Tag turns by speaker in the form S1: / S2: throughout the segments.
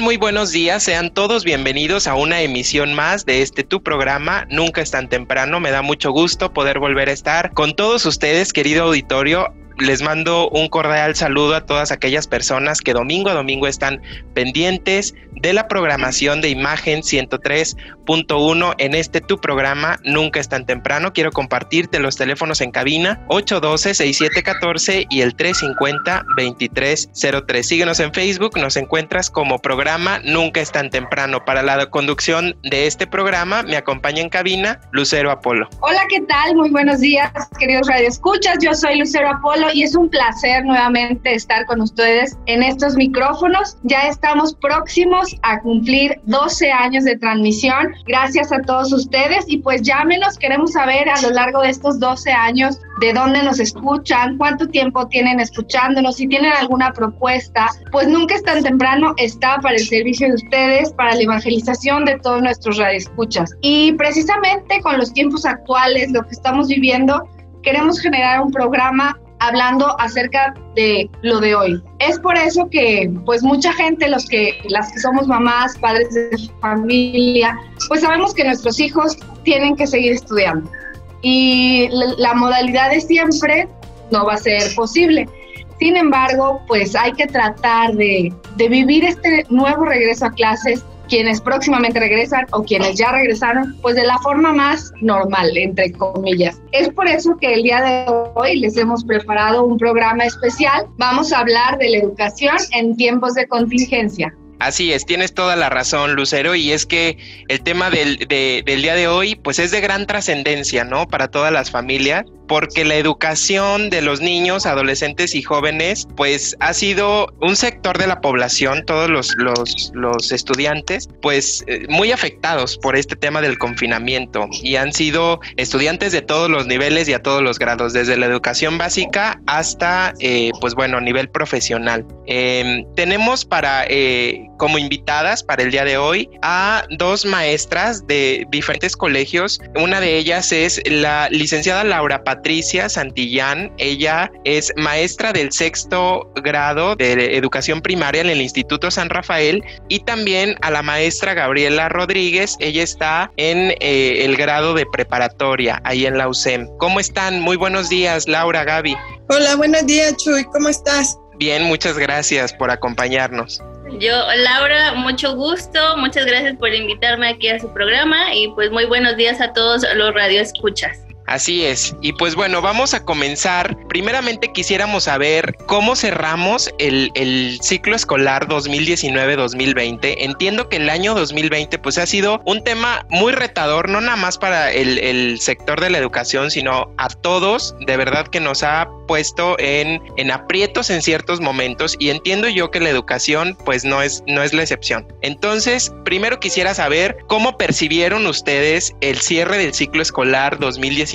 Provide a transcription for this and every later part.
S1: Muy buenos días. Sean todos bienvenidos a una emisión más de este tu programa. Nunca es tan temprano. Me da mucho gusto poder volver a estar con todos ustedes, querido auditorio, les mando un cordial saludo a todas aquellas personas que domingo a domingo están pendientes de la programación de Imagen 103.1 en este tu programa Nunca es tan temprano. Quiero compartirte los teléfonos en cabina 812-6714 y el 350-2303. Síguenos en Facebook, nos encuentras como programa Nunca es tan temprano. Para la conducción de este programa me acompaña en cabina Lucero Apolo.
S2: Hola, ¿qué tal? Muy buenos días, queridos radioescuchas. Yo soy Lucero Apolo y es un placer nuevamente estar con ustedes en estos micrófonos. Ya estamos próximos a cumplir 12 años de transmisión. Gracias a todos ustedes y pues llámenos, queremos saber a lo largo de estos 12 años de dónde nos escuchan, cuánto tiempo tienen escuchándonos, si tienen alguna propuesta, pues nunca es tan temprano, está para el servicio de ustedes, para la evangelización de todos nuestros radioescuchas. Y precisamente con los tiempos actuales, lo que estamos viviendo, queremos generar un programa hablando acerca de lo de hoy. Es por eso que pues mucha gente, los que, las que somos mamás, padres de familia, pues sabemos que nuestros hijos tienen que seguir estudiando. Y la, modalidad de siempre no va a ser posible. Sin embargo, pues hay que tratar de, de vivir este nuevo regreso a clases quienes próximamente regresan o quienes ya regresaron, pues de la forma más normal, entre comillas. Es por eso que el día de hoy les hemos preparado un programa especial. Vamos a hablar de la educación en tiempos de contingencia.
S1: Así es, tienes toda la razón, Lucero, y es que el tema del, del día de hoy, pues es de gran trascendencia, ¿no? Para todas las familias, porque la educación de los niños, adolescentes y jóvenes, pues ha sido un sector de la población, todos los, los, los estudiantes, pues eh, muy afectados por este tema del confinamiento y han sido estudiantes de todos los niveles y a todos los grados, desde la educación básica hasta, eh, pues bueno, nivel profesional. Em, tenemos para, eh, como invitadas para el día de hoy, a dos maestras de diferentes colegios. Una de ellas es la licenciada Laura Patricia Santillán. Ella es maestra del sexto grado de educación primaria en el Instituto San Rafael y también a la maestra Gabriela Rodríguez. Ella está en eh, el grado de preparatoria ahí en la UCEM. ¿Cómo están? Muy buenos días, Laura, Gaby.
S3: Hola, buenos días, Chuy. ¿Cómo estás?
S1: Bien, muchas gracias por acompañarnos.
S4: Yo, Laura, mucho gusto, muchas gracias por invitarme aquí a su programa y pues muy buenos días a todos los radioescuchas.
S1: Así es. Y pues bueno, vamos a comenzar. Primeramente quisiéramos saber cómo cerramos el, ciclo escolar 2019-2020. Entiendo que el año 2020 pues ha sido un tema muy retador, no nada más para el, el sector de la educación, sino a todos. De verdad que nos ha puesto en, en aprietos en ciertos momentos y entiendo yo que la educación pues no es, no es la excepción. Entonces, primero quisiera saber cómo percibieron ustedes el cierre del ciclo escolar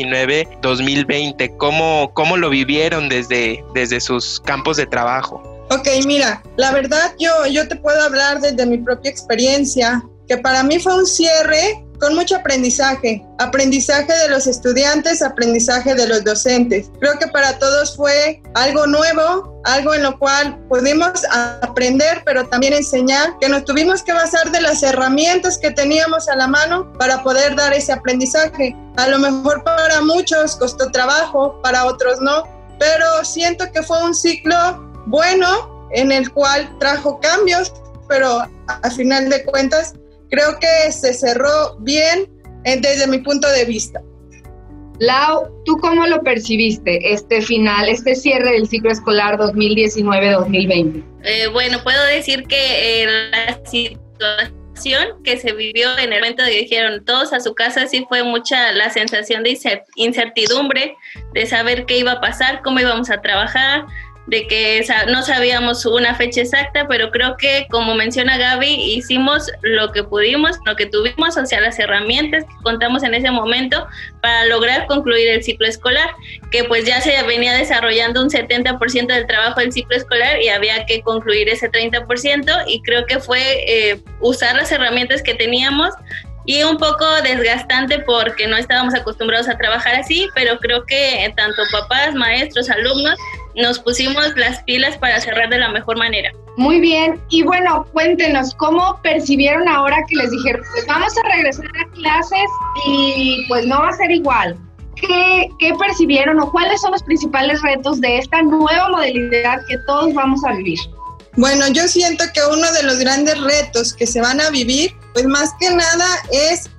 S1: 2019-2020, cómo, cómo lo vivieron desde, desde sus campos de trabajo.
S3: Ok, mira, la verdad yo, yo te puedo hablar desde mi propia experiencia, que para mí fue un cierre con mucho aprendizaje, aprendizaje de los estudiantes, aprendizaje de los docentes. Creo que para todos fue algo nuevo, algo en lo cual pudimos aprender, pero también enseñar, que nos tuvimos que basar de las herramientas que teníamos a la mano para poder dar ese aprendizaje. A lo mejor para muchos costó trabajo, para otros no, pero siento que fue un ciclo bueno en el cual trajo cambios, pero a final de cuentas creo que se cerró bien desde mi punto de vista.
S2: Lau, ¿tú cómo lo percibiste este final, este cierre del ciclo escolar 2019-2020?
S4: Eh, bueno, puedo decir que eh, la situación que se vivió en el momento de que dijeron todos a su casa, sí fue mucha la sensación de incertidumbre, de saber qué iba a pasar, cómo íbamos a trabajar, de que no sabíamos una fecha exacta, pero creo que como menciona Gaby, hicimos lo que pudimos, lo que tuvimos, o sea, las herramientas que contamos en ese momento para lograr concluir el ciclo escolar, que pues ya se venía desarrollando un 70% del trabajo del ciclo escolar y había que concluir ese 30% y creo que fue eh, usar las herramientas que teníamos y un poco desgastante porque no estábamos acostumbrados a trabajar así, pero creo que tanto papás, maestros, alumnos nos pusimos las pilas para cerrar de la mejor manera.
S2: Muy bien, y bueno, cuéntenos, ¿cómo percibieron ahora que les dijeron, pues vamos a regresar a clases y pues no va a ser igual? ¿Qué, ¿Qué percibieron o cuáles son los principales retos de esta nueva modalidad que todos vamos a vivir?
S3: Bueno, yo siento que uno de los grandes retos que se van a vivir, pues más que nada es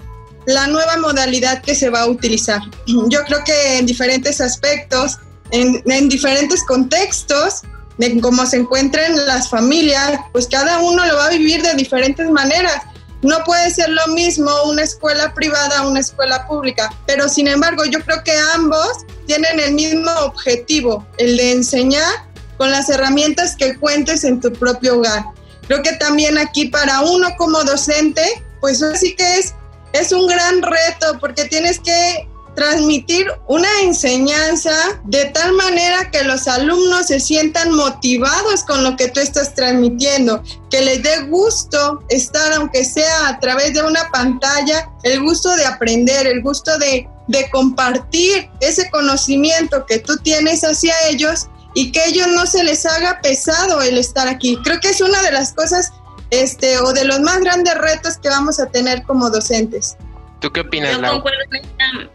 S3: la nueva modalidad que se va a utilizar. Yo creo que en diferentes aspectos en, diferentes contextos, de cómo se encuentran las familias, pues cada uno lo va a vivir de diferentes maneras. No puede ser lo mismo una escuela privada a una escuela pública, pero sin embargo yo creo que ambos tienen el mismo objetivo, el de enseñar con las herramientas que cuentes en tu propio hogar. Creo que también aquí para uno como docente, pues así que es, es un gran reto porque tienes que transmitir una enseñanza de tal manera que los alumnos se sientan motivados con lo que tú estás transmitiendo, que les dé gusto estar, aunque sea a través de una pantalla, el gusto de aprender, el gusto de, de compartir ese conocimiento que tú tienes hacia ellos y que ellos no se les haga pesado el estar aquí. Creo que es una de las cosas este, o de los más grandes retos que vamos a tener como docentes.
S1: ¿Tú qué opinas,
S4: Yo concuerdo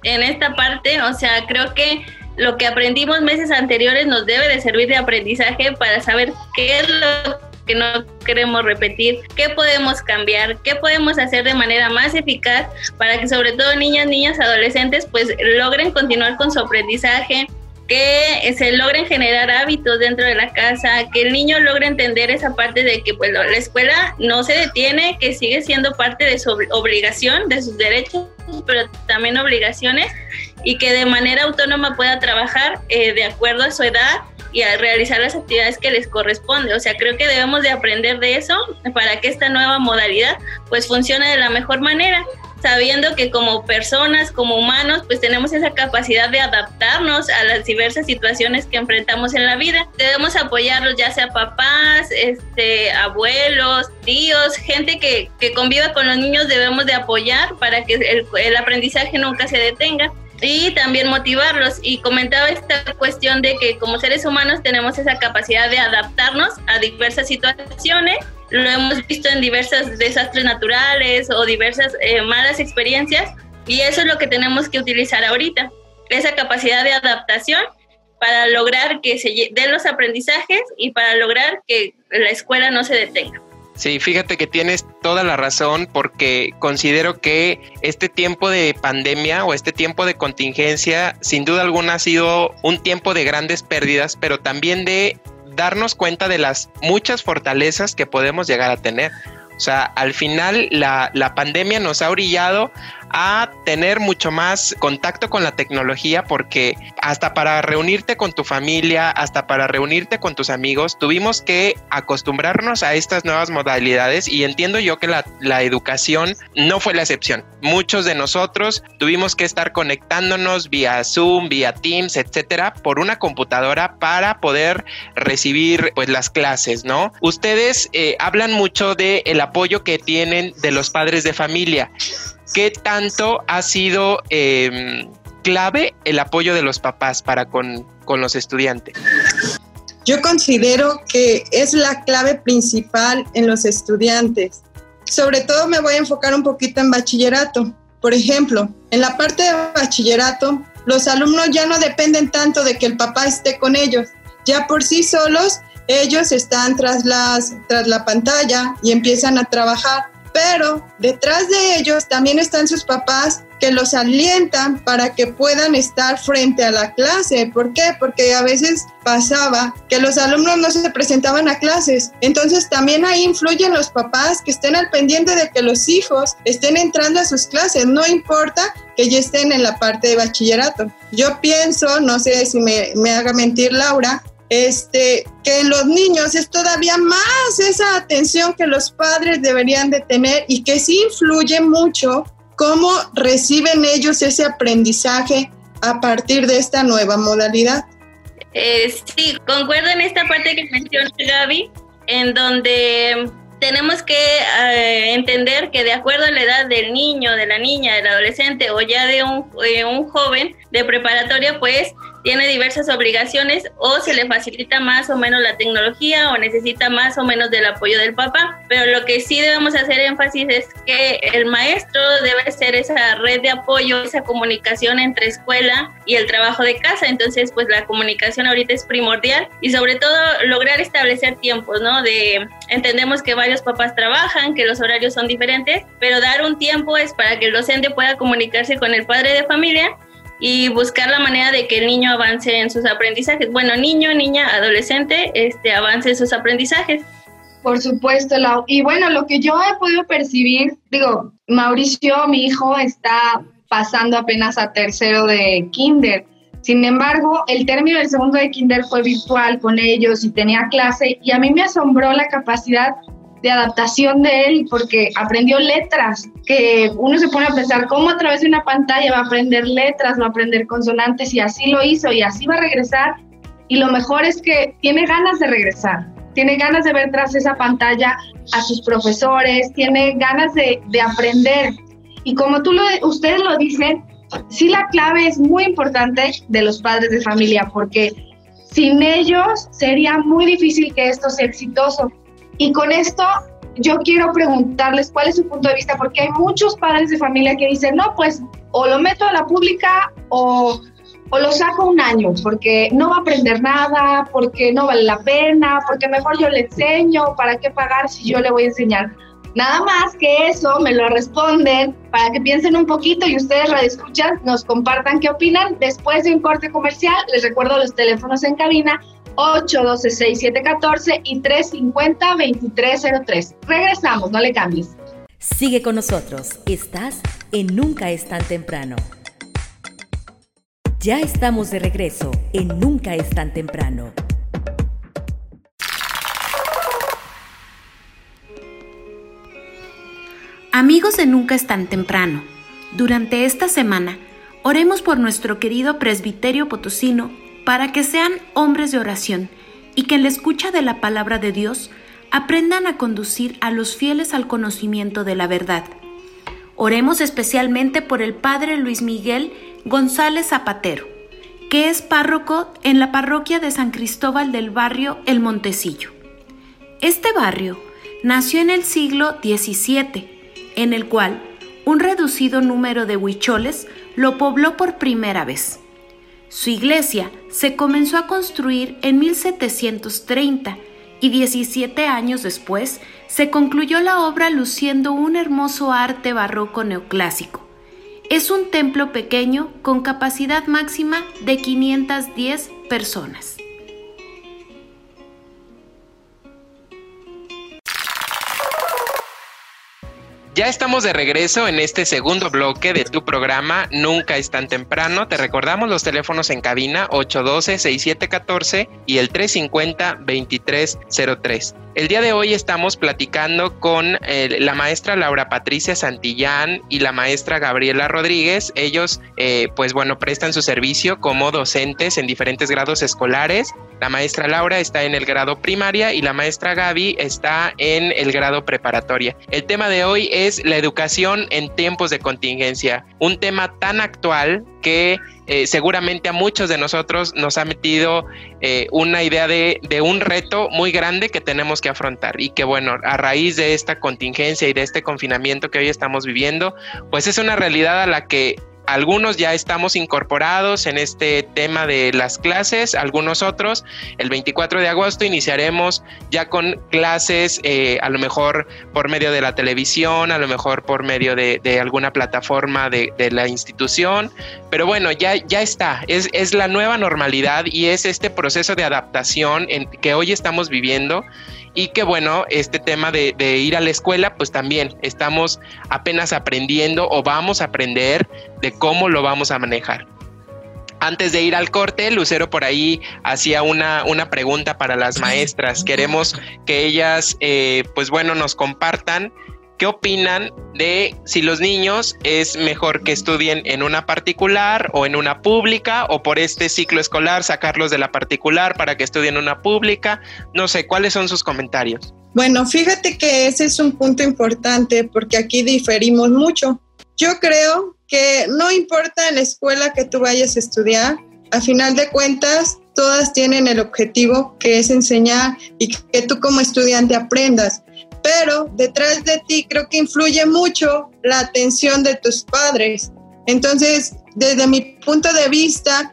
S4: en esta, parte, o sea, creo que lo que aprendimos meses anteriores nos debe de servir de aprendizaje para saber qué es lo que no queremos repetir, qué podemos cambiar, qué podemos hacer de manera más eficaz para que sobre todo niñas, niñas, adolescentes pues logren continuar con su aprendizaje, que se logren generar hábitos dentro de la casa, que el niño logre entender esa parte de que pues, la escuela no se detiene, que sigue siendo parte de su obligación, de sus derechos, pero también obligaciones, y que de manera autónoma pueda trabajar eh, de acuerdo a su edad y a realizar las actividades que les corresponde. O sea, creo que debemos de aprender de eso para que esta nueva modalidad pues funcione de la mejor manera sabiendo que como personas, como humanos, pues tenemos esa capacidad de adaptarnos a las diversas situaciones que enfrentamos en la vida. Debemos apoyarlos, ya sea papás, este, abuelos, tíos, gente que, que conviva con los niños, debemos de apoyar para que el, el aprendizaje nunca se detenga y también motivarlos. Y comentaba esta cuestión de que como seres humanos tenemos esa capacidad de adaptarnos a diversas situaciones lo hemos visto en diversos desastres naturales o diversas eh, malas experiencias y eso es lo que tenemos que utilizar ahorita, esa capacidad de adaptación para lograr que se den los aprendizajes y para lograr que la escuela no se detenga.
S1: Sí, fíjate que tienes toda la razón porque considero que este tiempo de pandemia o este tiempo de contingencia sin duda alguna ha sido un tiempo de grandes pérdidas, pero también de darnos cuenta de las muchas fortalezas que podemos llegar a tener. O sea, al final la, la pandemia nos ha orillado a tener mucho más contacto con la tecnología porque hasta para reunirte con tu familia, hasta para reunirte con tus amigos, tuvimos que acostumbrarnos a estas nuevas modalidades y entiendo yo que la, educación no fue la excepción. Muchos de nosotros tuvimos que estar conectándonos vía Zoom, vía Teams, etcétera, por una computadora para poder recibir pues las clases, ¿no? Ustedes eh, hablan mucho de el apoyo que tienen de los padres de familia. ¿Qué tanto ha sido em, clave el apoyo de los papás para con, los estudiantes?
S3: Yo considero que es la clave principal en los estudiantes. Sobre todo me voy a enfocar un poquito en bachillerato. Por ejemplo, en la parte de bachillerato, los alumnos ya no dependen tanto de que el papá esté con ellos, ya por sí solos ellos están tras, las, tras la pantalla y empiezan a trabajar, pero detrás de ellos también están sus papás que los alientan para que puedan estar frente a la clase. ¿Por qué? Porque a veces pasaba que los alumnos no se presentaban a clases. Entonces también ahí influyen los papás que estén al pendiente de que los hijos estén entrando a sus clases. No importa que ya estén en la parte de bachillerato. Yo pienso, no sé si me, me haga mentir Laura, este, que los niños es todavía más esa atención que los padres deberían de tener y que sí influye mucho cómo reciben ellos ese aprendizaje a partir de esta nueva modalidad.
S4: Eh, sí, concuerdo en esta parte que menciona Gaby, en donde tenemos que eh, entender que de acuerdo a la edad del niño, de la niña, del adolescente o ya de un, eh, un joven de preparatoria, pues tiene diversas obligaciones o se le facilita más o menos la tecnología o necesita más o menos del apoyo del papá. Pero lo que sí debemos hacer énfasis es que el maestro debe ser esa red de apoyo, esa comunicación entre escuela y el trabajo de casa. Entonces, pues la comunicación ahorita es primordial y sobre todo lograr establecer tiempos, ¿no? De entendemos que varios papás trabajan, que los horarios son diferentes, pero dar un tiempo es para que el docente pueda comunicarse con el padre de familia y buscar la manera de que el niño avance en sus aprendizajes. Bueno, niño, niña, adolescente, este, avance en sus aprendizajes.
S2: Por supuesto, Lau. Y bueno, lo que yo he podido percibir, digo, Mauricio, mi hijo, está pasando apenas a tercero de kinder. Sin embargo, el término del segundo de kinder fue virtual con ellos y tenía clase y a mí me asombró la capacidad de adaptación de él porque aprendió letras, que uno se pone a pensar cómo a través de una pantalla va a aprender letras, va a aprender consonantes y así lo hizo y así va a regresar. Y lo mejor es que tiene ganas de regresar, tiene ganas de ver tras esa pantalla a sus profesores, tiene ganas de, de aprender. Y como tú lo, ustedes lo dicen, sí la clave es muy importante de los padres de familia porque sin ellos sería muy difícil que esto sea exitoso y con esto yo quiero preguntarles cuál es su punto de vista, porque hay muchos padres de familia que dicen, no, pues o lo meto a la pública o, o lo saco un año, porque no va a aprender nada, porque no vale la pena, porque mejor yo le enseño, ¿para qué pagar si yo le voy a enseñar? Nada más que eso me lo responden para que piensen un poquito y ustedes escuchan, nos compartan qué opinan. Después de un corte comercial, les recuerdo los teléfonos en cabina 812-6714 y 350-2303. Regresamos, no le cambies.
S5: Sigue con nosotros. Estás en Nunca es tan temprano. Ya estamos de regreso en Nunca es tan temprano.
S6: Amigos de Nunca es tan temprano, durante esta semana oremos por nuestro querido presbiterio potosino para que sean hombres de oración y que en la escucha de la palabra de Dios aprendan a conducir a los fieles al conocimiento de la verdad. Oremos especialmente por el Padre Luis Miguel González Zapatero, que es párroco en la parroquia de San Cristóbal del barrio El Montecillo. Este barrio nació en el siglo XVII, en el cual un reducido número de huicholes lo pobló por primera vez. Su iglesia se comenzó a construir en 1730 y 17 años después se concluyó la obra luciendo un hermoso arte barroco neoclásico. Es un templo pequeño con capacidad máxima de 510 personas.
S1: Ya estamos de regreso en este segundo bloque de tu programa Nunca es tan temprano. Te recordamos los teléfonos en cabina 812-6714 y el 350-2303. El día de hoy estamos platicando con eh, la maestra Laura Patricia Santillán y la maestra Gabriela Rodríguez. Ellos, eh, pues bueno, prestan su servicio como docentes en diferentes grados escolares. La maestra Laura está en el grado primaria y la maestra Gaby está en el grado preparatoria. El tema de hoy es la educación en tiempos de contingencia, un tema tan actual que eh, seguramente a muchos de nosotros nos ha metido eh, una idea de, de, un reto muy grande que tenemos que afrontar. Y que bueno, a raíz de esta contingencia y de este confinamiento que hoy estamos viviendo, pues es una realidad a la que algunos ya estamos incorporados en este tema de las clases, algunos otros. El 24 de agosto iniciaremos ya con clases, eh, a lo mejor por medio de la televisión, a lo mejor por medio de, alguna plataforma de, la institución. Pero bueno, ya, ya está, es, es la nueva normalidad y es este proceso de adaptación en que hoy estamos viviendo y que bueno, este tema de, ir a la escuela, pues también estamos apenas aprendiendo o vamos a aprender de cómo lo vamos a manejar. Antes de ir al corte, Lucero por ahí hacía una, una pregunta para las maestras. Queremos que ellas, eh, pues bueno, nos compartan ¿Qué opinan de si los niños es mejor que estudien en una particular o en una pública o por este ciclo escolar sacarlos de la particular para que estudien en una pública? No sé, ¿cuáles son sus comentarios?
S3: Bueno, fíjate que ese es un punto importante porque aquí diferimos mucho. Yo creo que no importa la escuela que tú vayas a estudiar, a final de cuentas, todas tienen el objetivo que es enseñar y que tú como estudiante aprendas pero detrás de ti creo que influye mucho la atención de tus padres. Entonces, desde mi punto de vista,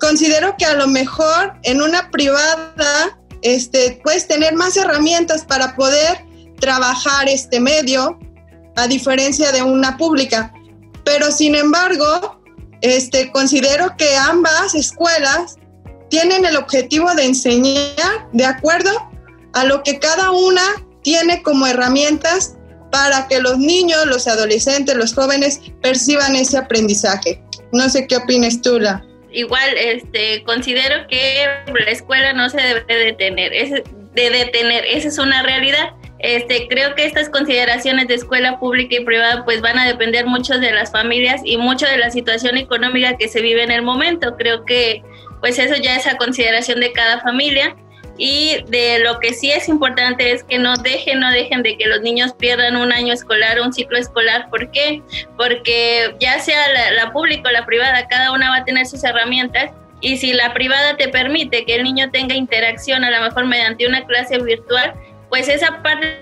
S3: considero que a lo mejor en una privada este, puedes tener más herramientas para poder trabajar este medio, a diferencia de una pública. Pero sin embargo, este, considero que ambas escuelas tienen el objetivo de enseñar de acuerdo a lo que cada una tiene como herramientas para que los niños, los adolescentes, los jóvenes perciban ese aprendizaje. No sé qué opinas tú, La.
S4: Igual, este, considero que la escuela no se debe detener, es de detener, esa es una realidad. Este, creo que estas consideraciones de escuela pública y privada pues van a depender mucho de las familias y mucho de la situación económica que se vive en el momento. Creo que pues eso ya es a consideración de cada familia y de lo que sí es importante es que no dejen, no dejen de que los niños pierdan un año escolar un ciclo escolar. ¿Por qué? Porque ya sea la, la pública o la privada, cada una va a tener sus herramientas y si la privada te permite que el niño tenga interacción, a lo mejor mediante una clase virtual, pues esa parte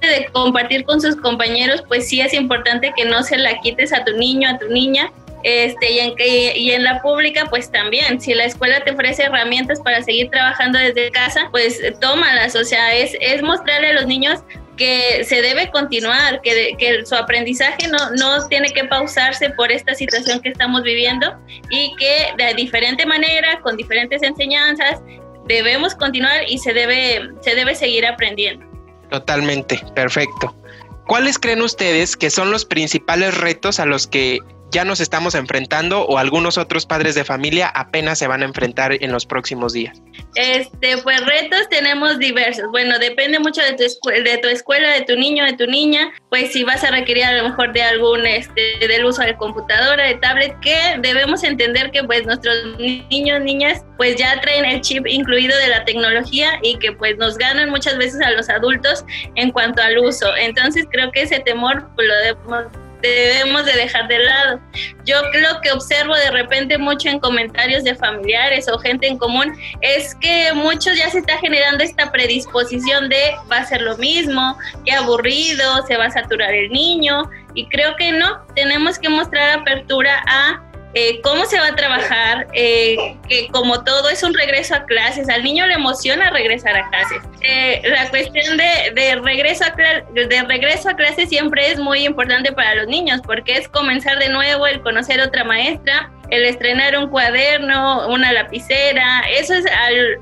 S4: de compartir con sus compañeros, pues sí es importante que no se la quites a tu niño, a tu niña, este, y, en, y en la pública, pues también, si la escuela te ofrece herramientas para seguir trabajando desde casa, pues tómalas, o sea, es, es mostrarle a los niños que se debe continuar, que, que, su aprendizaje no, no tiene que pausarse por esta situación que estamos viviendo y que de diferente manera, con diferentes enseñanzas, debemos continuar y se debe, se debe seguir aprendiendo.
S1: Totalmente, perfecto. ¿Cuáles creen ustedes que son los principales retos a los que ya nos estamos enfrentando o algunos otros padres de familia apenas se van a enfrentar en los próximos días?
S4: Este, pues retos tenemos diversos. Bueno, depende mucho de tu, de tu escuela, de tu niño, de tu niña. Pues si vas a requerir a lo mejor de algún, este, del uso de computadora, de tablet, que debemos entender que pues nuestros niños, niñas, pues ya traen el chip incluido de la tecnología y que pues nos ganan muchas veces a los adultos en cuanto al uso. Entonces creo que ese temor pues, lo debemos debemos de dejar de lado. Yo lo que observo de repente mucho en comentarios de familiares o gente en común es que muchos ya se está generando esta predisposición de va a ser lo mismo, qué aburrido, se va a saturar el niño y creo que no, tenemos que mostrar apertura a eh, cómo se va a trabajar, eh, que como todo es un regreso a clases, al niño le emociona regresar a clases. Eh, la cuestión de, regreso a de clases siempre es muy importante para los niños porque es comenzar de nuevo, el conocer otra maestra, el estrenar un cuaderno, una lapicera, eso es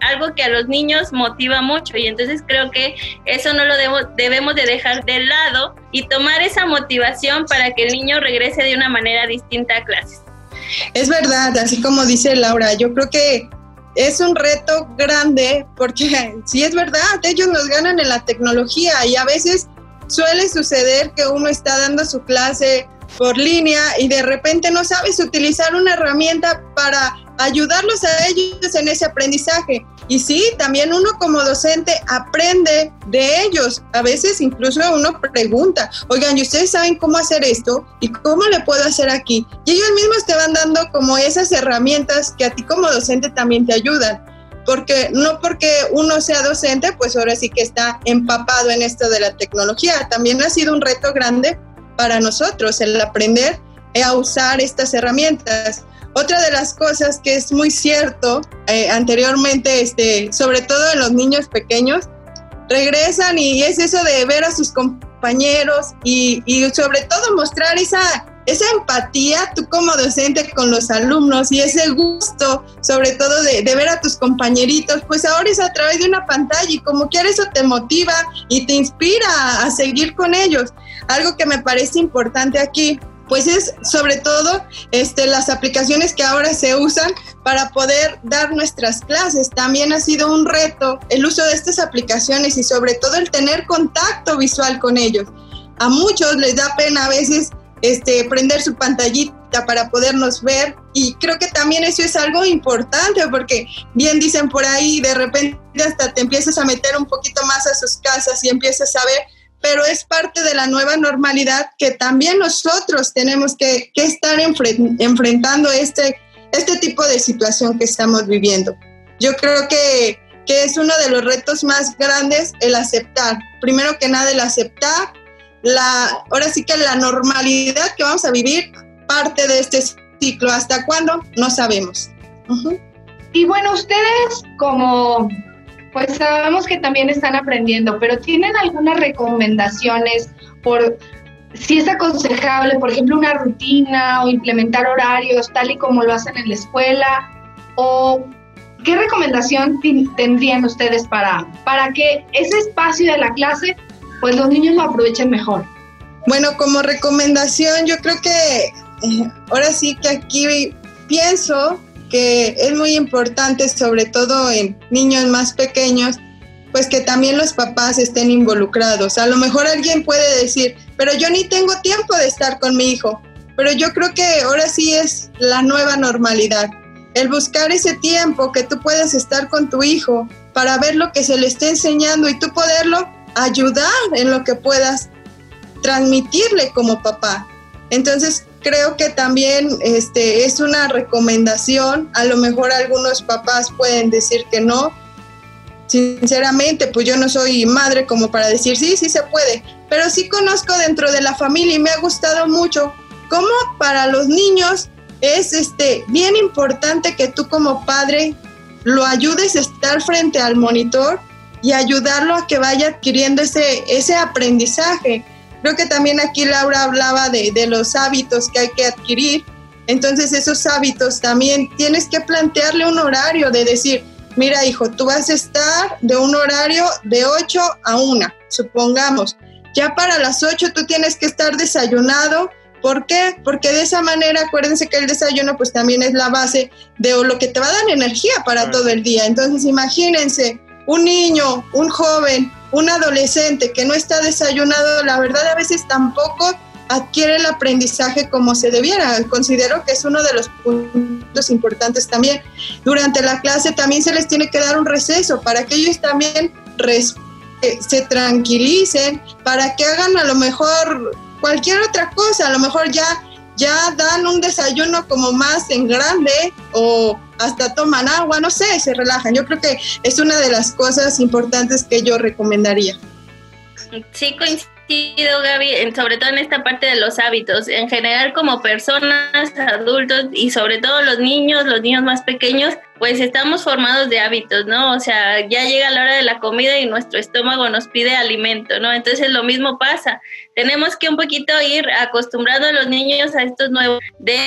S4: algo que a los niños motiva mucho y entonces creo que eso no lo debemos de dejar de lado y tomar esa motivación para que el niño regrese de una manera distinta a clases.
S3: Es verdad, así como dice Laura, yo creo que es un reto grande porque sí es verdad, ellos nos ganan en la tecnología y a veces suele suceder que uno está dando su clase por línea y de repente no sabes utilizar una herramienta para ayudarlos a ellos en ese aprendizaje. Y sí, también uno como docente aprende de ellos. A veces incluso uno pregunta, oigan, ¿y ustedes saben cómo hacer esto? ¿Y cómo le puedo hacer aquí? Y ellos mismos te van dando como esas herramientas que a ti como docente también te ayudan. Porque no porque uno sea docente, pues ahora sí que está empapado en esto de la tecnología. También ha sido un reto grande para nosotros el aprender a usar estas herramientas. Otra de las cosas que es muy cierto, eh, anteriormente, este, sobre todo en los niños pequeños, regresan y es eso de ver a sus compañeros y, y sobre todo mostrar esa esa empatía tú como docente con los alumnos y ese gusto, sobre todo de, ver a tus compañeritos, pues ahora es a través de una pantalla y como quieres eso te motiva y te inspira a, seguir con ellos. Algo que me parece importante aquí pues es sobre todo este, las aplicaciones que ahora se usan para poder dar nuestras clases. También ha sido un reto el uso de estas aplicaciones y sobre todo el tener contacto visual con ellos. A muchos les da pena a veces este, prender su pantallita para podernos ver. Y creo que también eso es algo importante porque bien dicen por ahí, de repente hasta te empiezas a meter un poquito más a sus casas y empiezas a ver, pero es parte de la nueva normalidad que también nosotros tenemos que, estar enfrentando este, este tipo de situación que estamos viviendo. Yo creo que, que es uno de los retos más grandes el aceptar. Primero que nada, el aceptar la, ahora sí que la normalidad que vamos a vivir parte de este ciclo. ¿Hasta cuándo? No sabemos.
S2: Y bueno, ustedes como, pues sabemos que también están aprendiendo, pero ¿tienen algunas recomendaciones por si es aconsejable, por ejemplo, una rutina o implementar horarios tal y como lo hacen en la escuela? ¿O qué recomendación tendrían ustedes para, para que ese espacio de la clase pues los niños lo aprovechen mejor.
S3: Bueno, como recomendación, yo creo que eh, ahora sí que aquí pienso que es muy importante, sobre todo en niños más pequeños, pues que también los papás estén involucrados. A lo mejor alguien puede decir, pero yo ni tengo tiempo de estar con mi hijo, pero yo creo que ahora sí es la nueva normalidad. El buscar ese tiempo que tú puedas estar con tu hijo para ver lo que se le está enseñando y tú poderlo ayudar en lo que puedas transmitirle como papá. Entonces, creo que también este, es una recomendación. A lo mejor algunos papás pueden decir que no. Sinceramente, pues yo no soy madre como para decir sí, sí se puede. Pero sí conozco dentro de la familia y me ha gustado mucho cómo para los niños es este, bien importante que tú como padre lo ayudes a estar frente al monitor y ayudarlo a que vaya adquiriendo ese, ese aprendizaje. Creo que también aquí Laura hablaba de, de los hábitos que hay que adquirir. Entonces esos hábitos también tienes que plantearle un horario de decir, mira hijo, tú vas a estar de un horario de 8 a 1, supongamos. Ya para las 8 tú tienes que estar desayunado. ¿Por qué? Porque de esa manera, acuérdense que el desayuno pues también es la base de lo que te va a dar energía para todo el día. Entonces imagínense, un niño, un joven, un adolescente que no está desayunado, la verdad a veces tampoco adquiere el aprendizaje como se debiera. Considero que es uno de los puntos importantes también. Durante la clase también se les tiene que dar un receso para que ellos también eh, se tranquilicen, para que hagan a lo mejor cualquier otra cosa, a lo mejor ya ya dan un desayuno como más en grande o hasta toman agua, no sé, se relajan. Yo creo que es una de las cosas importantes que yo recomendaría.
S4: Sí, coincido, Gaby, sobre todo en esta parte de los hábitos. En general, como personas, adultos y sobre todo los niños, los niños más pequeños, pues estamos formados de hábitos, ¿no? O sea, ya llega la hora de la comida y nuestro estómago nos pide alimento, ¿no? Entonces lo mismo pasa. Tenemos que un poquito ir acostumbrando a los niños a estos nuevos de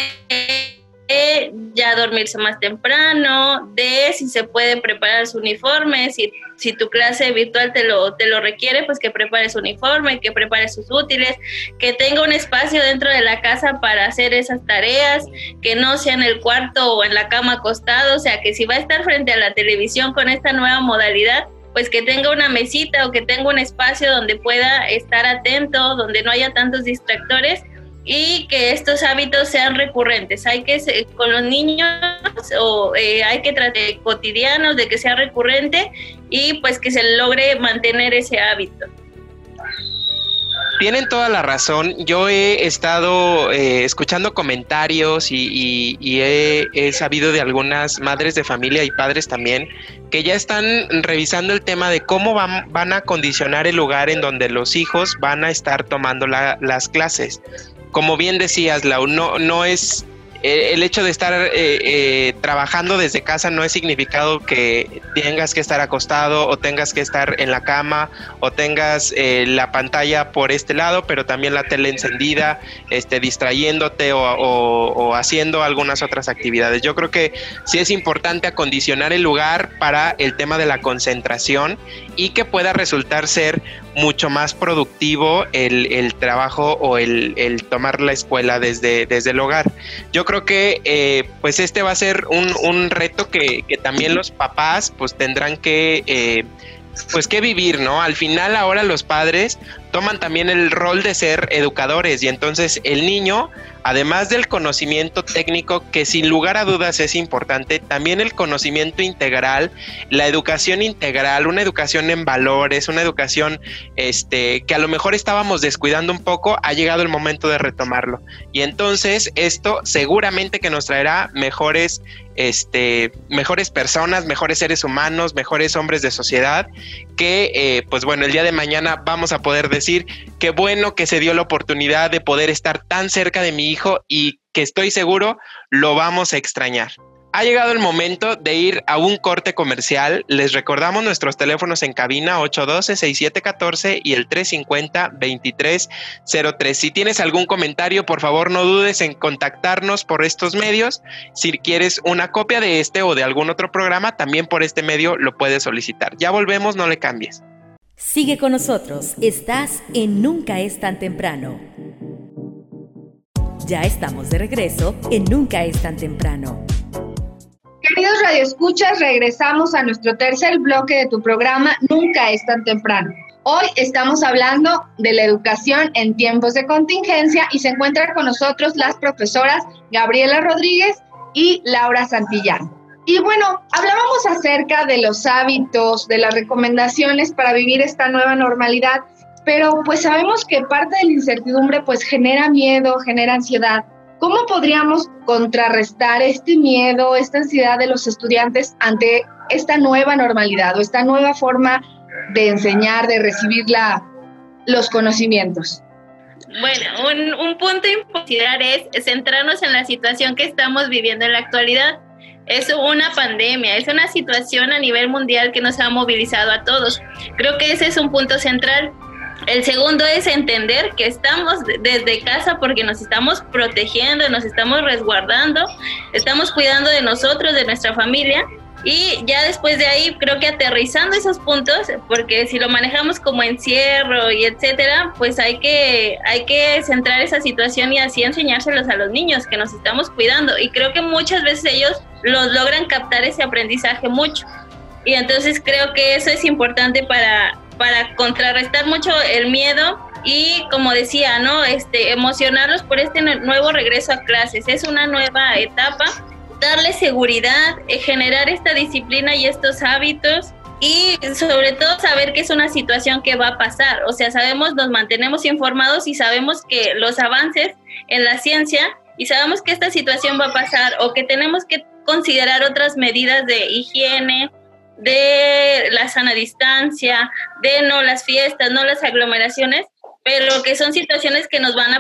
S4: ya dormirse más temprano, de si se puede preparar su uniforme, si, si tu clase virtual te lo, te lo requiere, pues que prepare su uniforme, que prepare sus útiles, que tenga un espacio dentro de la casa para hacer esas tareas, que no sea en el cuarto o en la cama acostado, o sea, que si va a estar frente a la televisión con esta nueva modalidad, pues que tenga una mesita o que tenga un espacio donde pueda estar atento, donde no haya tantos distractores y que estos hábitos sean recurrentes. Hay que, con los niños, o eh, hay que tratar cotidianos de que sea recurrente y pues que se logre mantener ese hábito.
S1: Tienen toda la razón. Yo he estado eh, escuchando comentarios y, he, sabido de algunas madres de familia y padres también que ya están revisando el tema de cómo van, van a condicionar el lugar en donde los hijos van a estar tomando las clases como bien decías, Lau, no, no es eh, el hecho de estar eh, eh, trabajando desde casa no es significado que tengas que estar acostado o tengas que estar en la cama o tengas la pantalla por este lado, pero también la tele encendida, este, distrayéndote o, haciendo algunas otras actividades. Yo creo que sí es importante acondicionar el lugar para el tema de la concentración y que pueda resultar ser mucho más productivo el, trabajo o el, tomar la escuela desde, desde el hogar. Yo creo que eh, pues este va a ser un, reto que, también los papás pues tendrán que eh, pues que vivir, ¿no? Al final ahora los padres toman también el rol de ser educadores y entonces el niño, además del conocimiento técnico que sin lugar a dudas es importante, también el conocimiento integral, la educación integral, una educación en valores, una educación este que a lo mejor estábamos descuidando un poco, ha llegado el momento de retomarlo. Y entonces esto seguramente que nos traerá mejores este, mejores personas, mejores seres humanos, mejores hombres de sociedad, que eh, pues bueno, el día de mañana vamos a poder decir qué bueno que se dio la oportunidad de poder estar tan cerca de mi hijo y que estoy seguro lo vamos a extrañar. Ha llegado el momento de ir a un corte comercial. Les recordamos nuestros teléfonos en cabina 812-6714 y el 350-2303. Si tienes algún comentario, por favor no dudes en contactarnos por estos medios. Si quieres una copia de este o de algún otro programa, también por este medio lo puedes solicitar. Ya volvemos, no le cambies.
S5: Sigue con nosotros, estás en Nunca es tan temprano. Ya estamos de regreso en Nunca es tan temprano.
S2: Queridos radioescuchas, regresamos a nuestro tercer bloque de tu programa Nunca es tan temprano. Hoy estamos hablando de la educación en tiempos de contingencia y se encuentran con nosotros las profesoras Gabriela Rodríguez y Laura Santillán. Y bueno, hablábamos acerca de los hábitos, de las recomendaciones para vivir esta nueva normalidad, pero pues sabemos que parte de la incertidumbre pues genera miedo, genera ansiedad. ¿Cómo podríamos contrarrestar este miedo, esta ansiedad de los estudiantes ante esta nueva normalidad o esta nueva forma de enseñar, de recibir los conocimientos?
S4: Bueno, un, un punto importante es centrarnos en la situación que estamos viviendo en la actualidad es una pandemia, es una situación a nivel mundial que nos ha movilizado a todos. Creo que ese es un punto central. El segundo es entender que estamos desde casa porque nos estamos protegiendo, nos estamos resguardando, estamos cuidando de nosotros, de nuestra familia y ya después de ahí, creo que aterrizando esos puntos, porque si lo manejamos como encierro y etcétera, pues hay que, hay que centrar esa situación y así enseñárselos a los niños que nos estamos cuidando. Y creo que muchas veces ellos los logran captar ese aprendizaje mucho. Y entonces creo que eso es importante para, para contrarrestar mucho el miedo y como decía, ¿no? Este, emocionarlos por este nuevo regreso a clases. Es una nueva etapa darle seguridad, eh, generar esta disciplina y estos hábitos y sobre todo saber que es una situación que va a pasar. O sea, sabemos, nos mantenemos informados y sabemos que los avances en la ciencia y sabemos que esta situación va a pasar o que tenemos que considerar otras medidas de higiene, de la sana distancia, de no las fiestas, no las aglomeraciones, pero que son situaciones que nos van a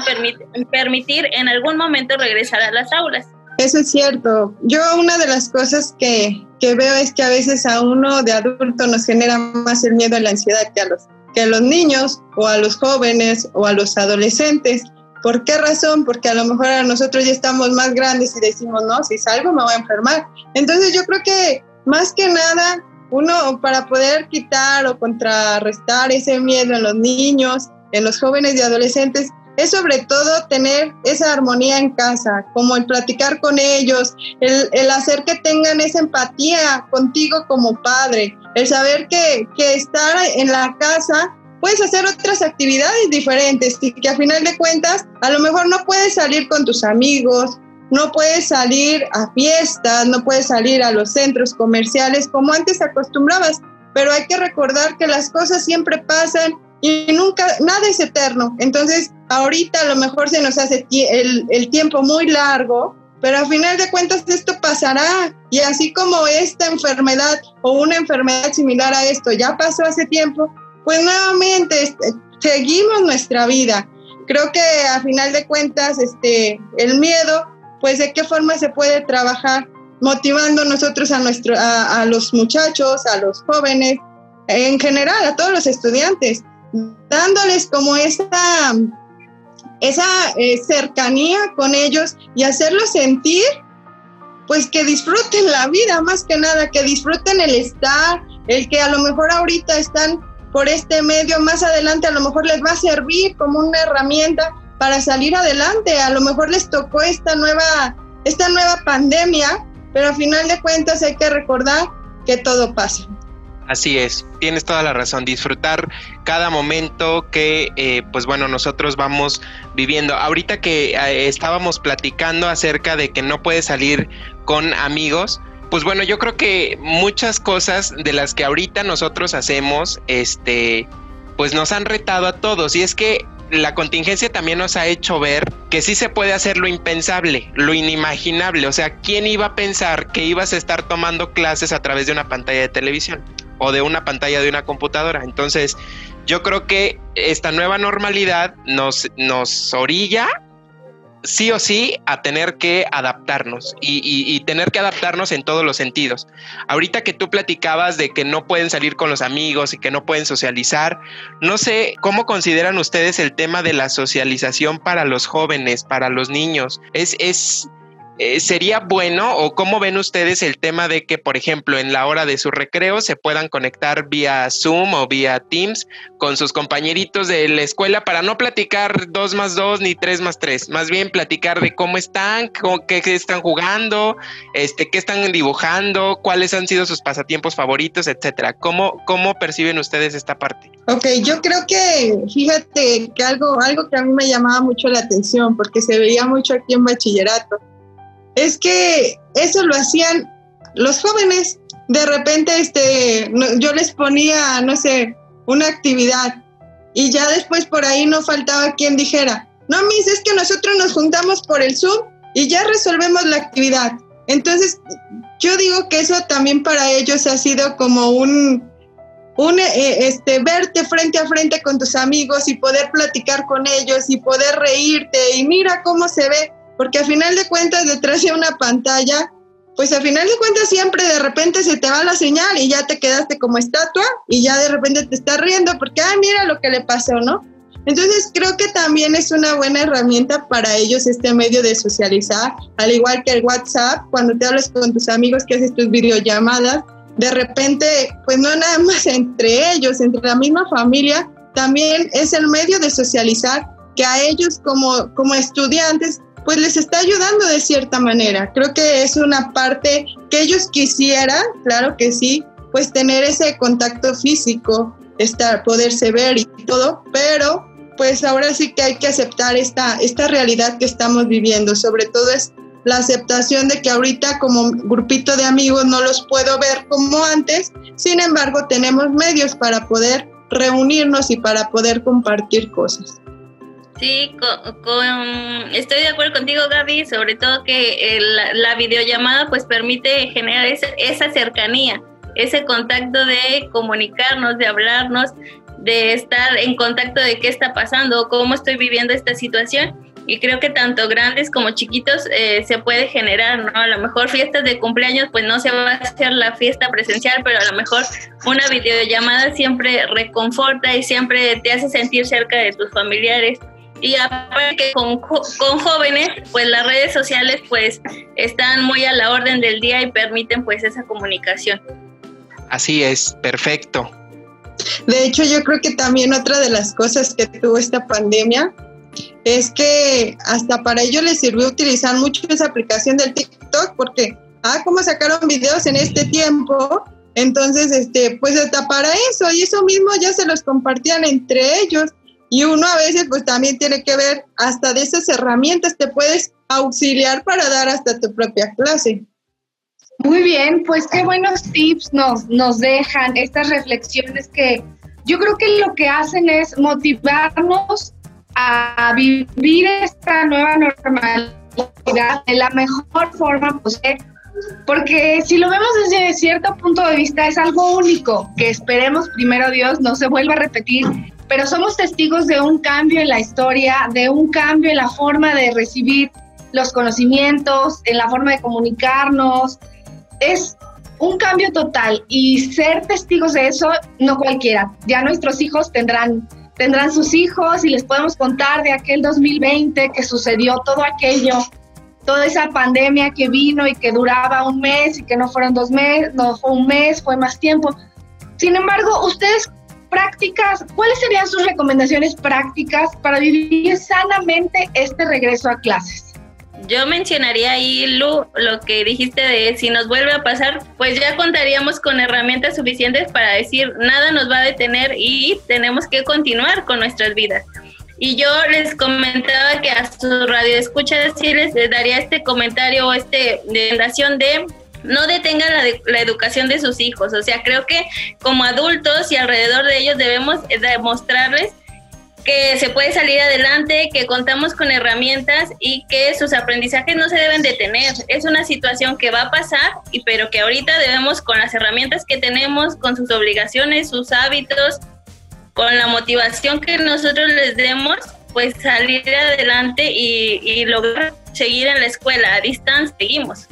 S4: permitir en algún momento regresar a las aulas.
S3: Eso es cierto. Yo una de las cosas que, que, veo es que a veces a uno de adulto nos genera más el miedo y la ansiedad que a los, que a los niños o a los jóvenes o a los adolescentes. ¿Por qué razón? Porque a lo mejor a nosotros ya estamos más grandes y decimos, no, si salgo me voy a enfermar. Entonces yo creo que más que nada, uno para poder quitar o contrarrestar ese miedo en los niños, en los jóvenes y adolescentes, es sobre todo tener esa armonía en casa, como el platicar con ellos, el, hacer que tengan esa empatía contigo como padre, el saber que, que estar en la casa puedes hacer otras actividades diferentes y que a final de cuentas a lo mejor no puedes salir con tus amigos, no puedes salir a fiestas, no puedes salir a los centros comerciales como antes acostumbrabas, pero hay que recordar que las cosas siempre pasan y nunca, nada es eterno. Entonces, ahorita a lo mejor se nos hace el, tiempo muy largo, pero a final de cuentas esto pasará. Y así como esta enfermedad o una enfermedad similar a esto ya pasó hace tiempo, pues nuevamente este, seguimos nuestra vida. Creo que a final de cuentas, este, el miedo, pues de qué forma se puede trabajar motivando nosotros a, nuestro, a, los muchachos, a los jóvenes, en general, a todos los estudiantes, dándoles como esa, esa eh, cercanía con ellos y hacerlos sentir pues que disfruten la vida más que nada, que disfruten el estar, el que a lo mejor ahorita están por este medio, más adelante a lo mejor les va a servir como una herramienta para salir adelante, a lo mejor les tocó esta nueva, esta nueva pandemia, pero a final de cuentas hay que recordar que todo pasa.
S1: Así es, tienes toda la razón, disfrutar cada momento que, eh, pues bueno, nosotros vamos viviendo. Ahorita que eh, estábamos platicando acerca de que no puedes salir con amigos, pues bueno, yo creo que muchas cosas de las que ahorita nosotros hacemos, este, pues nos han retado a todos. Y es que la contingencia también nos ha hecho ver que sí se puede hacer lo impensable, lo inimaginable. O sea, ¿quién iba a pensar que ibas a estar tomando clases a través de una pantalla de televisión? o de una pantalla de una computadora. Entonces, yo creo que esta nueva normalidad nos, nos orilla sí o sí a tener que adaptarnos y, tener que adaptarnos en todos los sentidos. Ahorita que tú platicabas de que no pueden salir con los amigos y que no pueden socializar, no sé cómo consideran ustedes el tema de la socialización para los jóvenes, para los niños. Es, es, eh, ¿sería bueno o cómo ven ustedes el tema de que, por ejemplo, en la hora de su recreo se puedan conectar vía Zoom o vía Teams con sus compañeritos de la escuela para no platicar dos más dos ni tres más tres, más bien platicar de cómo están, qué están jugando, este, qué están dibujando, cuáles han sido sus pasatiempos favoritos, etcétera? ¿Cómo, cómo perciben ustedes esta parte?
S3: Ok, yo creo que, fíjate que algo, algo que a mí me llamaba mucho la atención, porque se veía mucho aquí en bachillerato, es que eso lo hacían los jóvenes. De repente, este, yo les ponía, no sé, una actividad y ya después por ahí no faltaba quien dijera, no, mis, es que nosotros nos juntamos por el Zoom y ya resolvemos la actividad. Entonces, yo digo que eso también para ellos ha sido como un, un eh, este, verte frente a frente con tus amigos y poder platicar con ellos y poder reírte y mira cómo se ve porque a final de cuentas detrás de una pantalla, pues a final de cuentas siempre de repente se te va la señal y ya te quedaste como estatua y ya de repente te estás riendo porque, ah, mira lo que le pasó, ¿no? Entonces creo que también es una buena herramienta para ellos este medio de socializar, al igual que el WhatsApp, cuando te hablas con tus amigos que haces tus videollamadas, de repente, pues no nada más entre ellos, entre la misma familia, también es el medio de socializar que a ellos como, como estudiantes pues les está ayudando de cierta manera. Creo que es una parte que ellos quisieran, claro que sí, pues tener ese contacto físico, estar, poderse ver y todo, pero pues ahora sí que hay que aceptar esta, esta realidad que estamos viviendo, sobre todo es la aceptación de que ahorita como grupito de amigos no los puedo ver como antes, sin embargo tenemos medios para poder reunirnos y para poder compartir cosas.
S4: Sí, con, estoy de acuerdo contigo, Gaby, sobre todo que la videollamada pues permite generar esa, cercanía, ese contacto de comunicarnos, de hablarnos, de estar en contacto de qué está pasando, cómo estoy viviendo esta situación. Y creo que tanto grandes como chiquitos eh, se puede generar, ¿no? A lo mejor fiestas de cumpleaños, pues no se va a hacer la fiesta presencial, pero a lo mejor una videollamada siempre reconforta y siempre te hace sentir cerca de tus familiares y aparte que con, con, jóvenes, pues las redes sociales pues están muy a la orden del día y permiten pues esa comunicación.
S1: Así es, perfecto.
S3: De hecho, yo creo que también otra de las cosas que tuvo esta pandemia es que hasta para ellos les sirvió utilizar mucho esa aplicación del TikTok porque, ah, ¿cómo sacaron videos en este tiempo? Entonces, este, pues hasta para eso, y eso mismo ya se los compartían entre ellos. Y uno a veces pues también tiene que ver hasta de esas herramientas te puedes auxiliar para dar hasta tu propia clase.
S2: Muy bien, pues qué buenos tips nos, nos dejan estas reflexiones que yo creo que lo que hacen es motivarnos a vivir esta nueva normalidad de la mejor forma posible. Porque si lo vemos desde cierto punto de vista es algo único que esperemos primero Dios no se vuelva a repetir pero somos testigos de un cambio en la historia, de un cambio en la forma de recibir los conocimientos, en la forma de comunicarnos. Es un cambio total y ser testigos de eso no cualquiera. Ya nuestros hijos tendrán tendrán sus hijos y les podemos contar de aquel 2020 que sucedió todo aquello, toda esa pandemia que vino y que duraba un mes y que no fueron dos meses, no fue un mes, fue más tiempo. Sin embargo, ustedes prácticas, ¿cuáles serían sus recomendaciones prácticas para vivir sanamente este regreso a clases?
S4: Yo mencionaría ahí, Lu, lo que dijiste de si nos vuelve a pasar, pues ya contaríamos con herramientas suficientes para decir nada nos va a detener y tenemos que continuar con nuestras vidas. Y yo les comentaba que a su radio escucha sí les daría este comentario o este recomendación de no detengan la, la, educación de sus hijos. O sea, creo que como adultos y alrededor de ellos debemos demostrarles que se puede salir adelante, que contamos con herramientas y que sus aprendizajes no se deben detener. Es una situación que va a pasar, y pero que ahorita debemos con las herramientas que tenemos, con sus obligaciones, sus hábitos, con la motivación que nosotros les demos, pues salir adelante y, y lograr seguir en la escuela. A distancia seguimos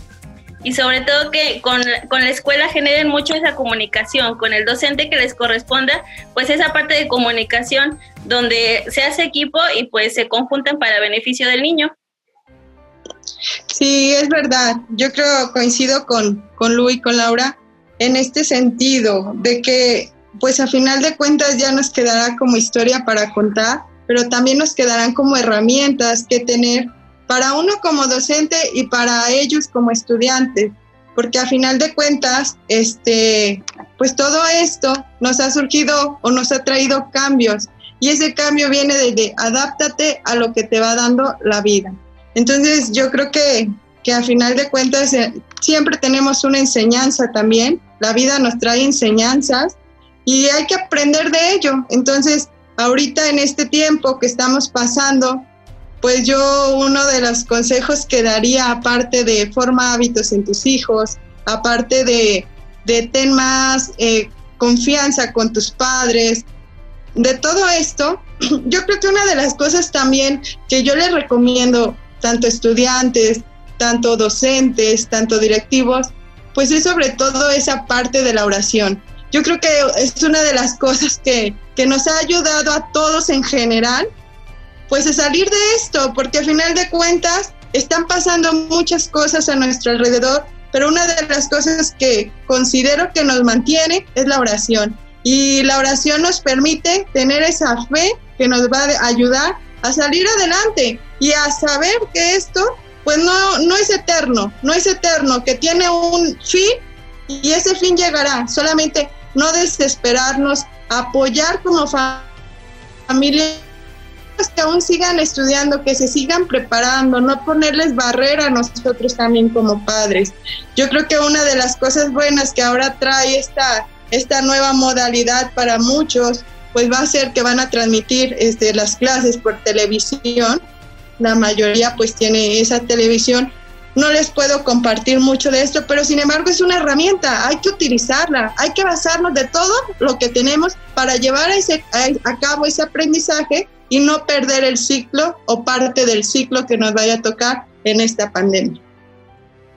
S4: y sobre todo que con, con, la escuela generen mucho esa comunicación, con el docente que les corresponda, pues esa parte de comunicación donde se hace equipo y pues se conjuntan para beneficio del niño.
S3: Sí, es verdad. Yo creo, coincido con, con Lu y con Laura en este sentido, de que pues a final de cuentas ya nos quedará como historia para contar, pero también nos quedarán como herramientas que tener para uno como docente y para ellos como estudiantes, porque a final de cuentas, este, pues todo esto nos ha surgido o nos ha traído cambios y ese cambio viene desde adáptate a lo que te va dando la vida. Entonces yo creo que, que a final de cuentas eh, siempre tenemos una enseñanza también, la vida nos trae enseñanzas y hay que aprender de ello. Entonces, ahorita en este tiempo que estamos pasando, pues yo uno de los consejos que daría, aparte de forma hábitos en tus hijos, aparte de, de ten más eh, confianza con tus padres, de todo esto, yo creo que una de las cosas también que yo les recomiendo, tanto estudiantes, tanto docentes, tanto directivos, pues es sobre todo esa parte de la oración. Yo creo que es una de las cosas que, que nos ha ayudado a todos en general pues a salir de esto, porque al final de cuentas están pasando muchas cosas a nuestro alrededor, pero una de las cosas que considero que nos mantiene es la oración. Y la oración nos permite tener esa fe que nos va a ayudar a salir adelante y a saber que esto pues no, no es eterno, no es eterno, que tiene un fin y ese fin llegará. Solamente no desesperarnos, apoyar como familia que aún sigan estudiando, que se sigan preparando, no ponerles barrera a nosotros también como padres. Yo creo que una de las cosas buenas que ahora trae esta, esta nueva modalidad para muchos, pues va a ser que van a transmitir este, las clases por televisión. La mayoría pues tiene esa televisión. No les puedo compartir mucho de esto, pero sin embargo es una herramienta, hay que utilizarla, hay que basarnos de todo lo que tenemos para llevar ese, a cabo ese aprendizaje y no perder el ciclo o parte del ciclo que nos vaya a tocar en esta pandemia.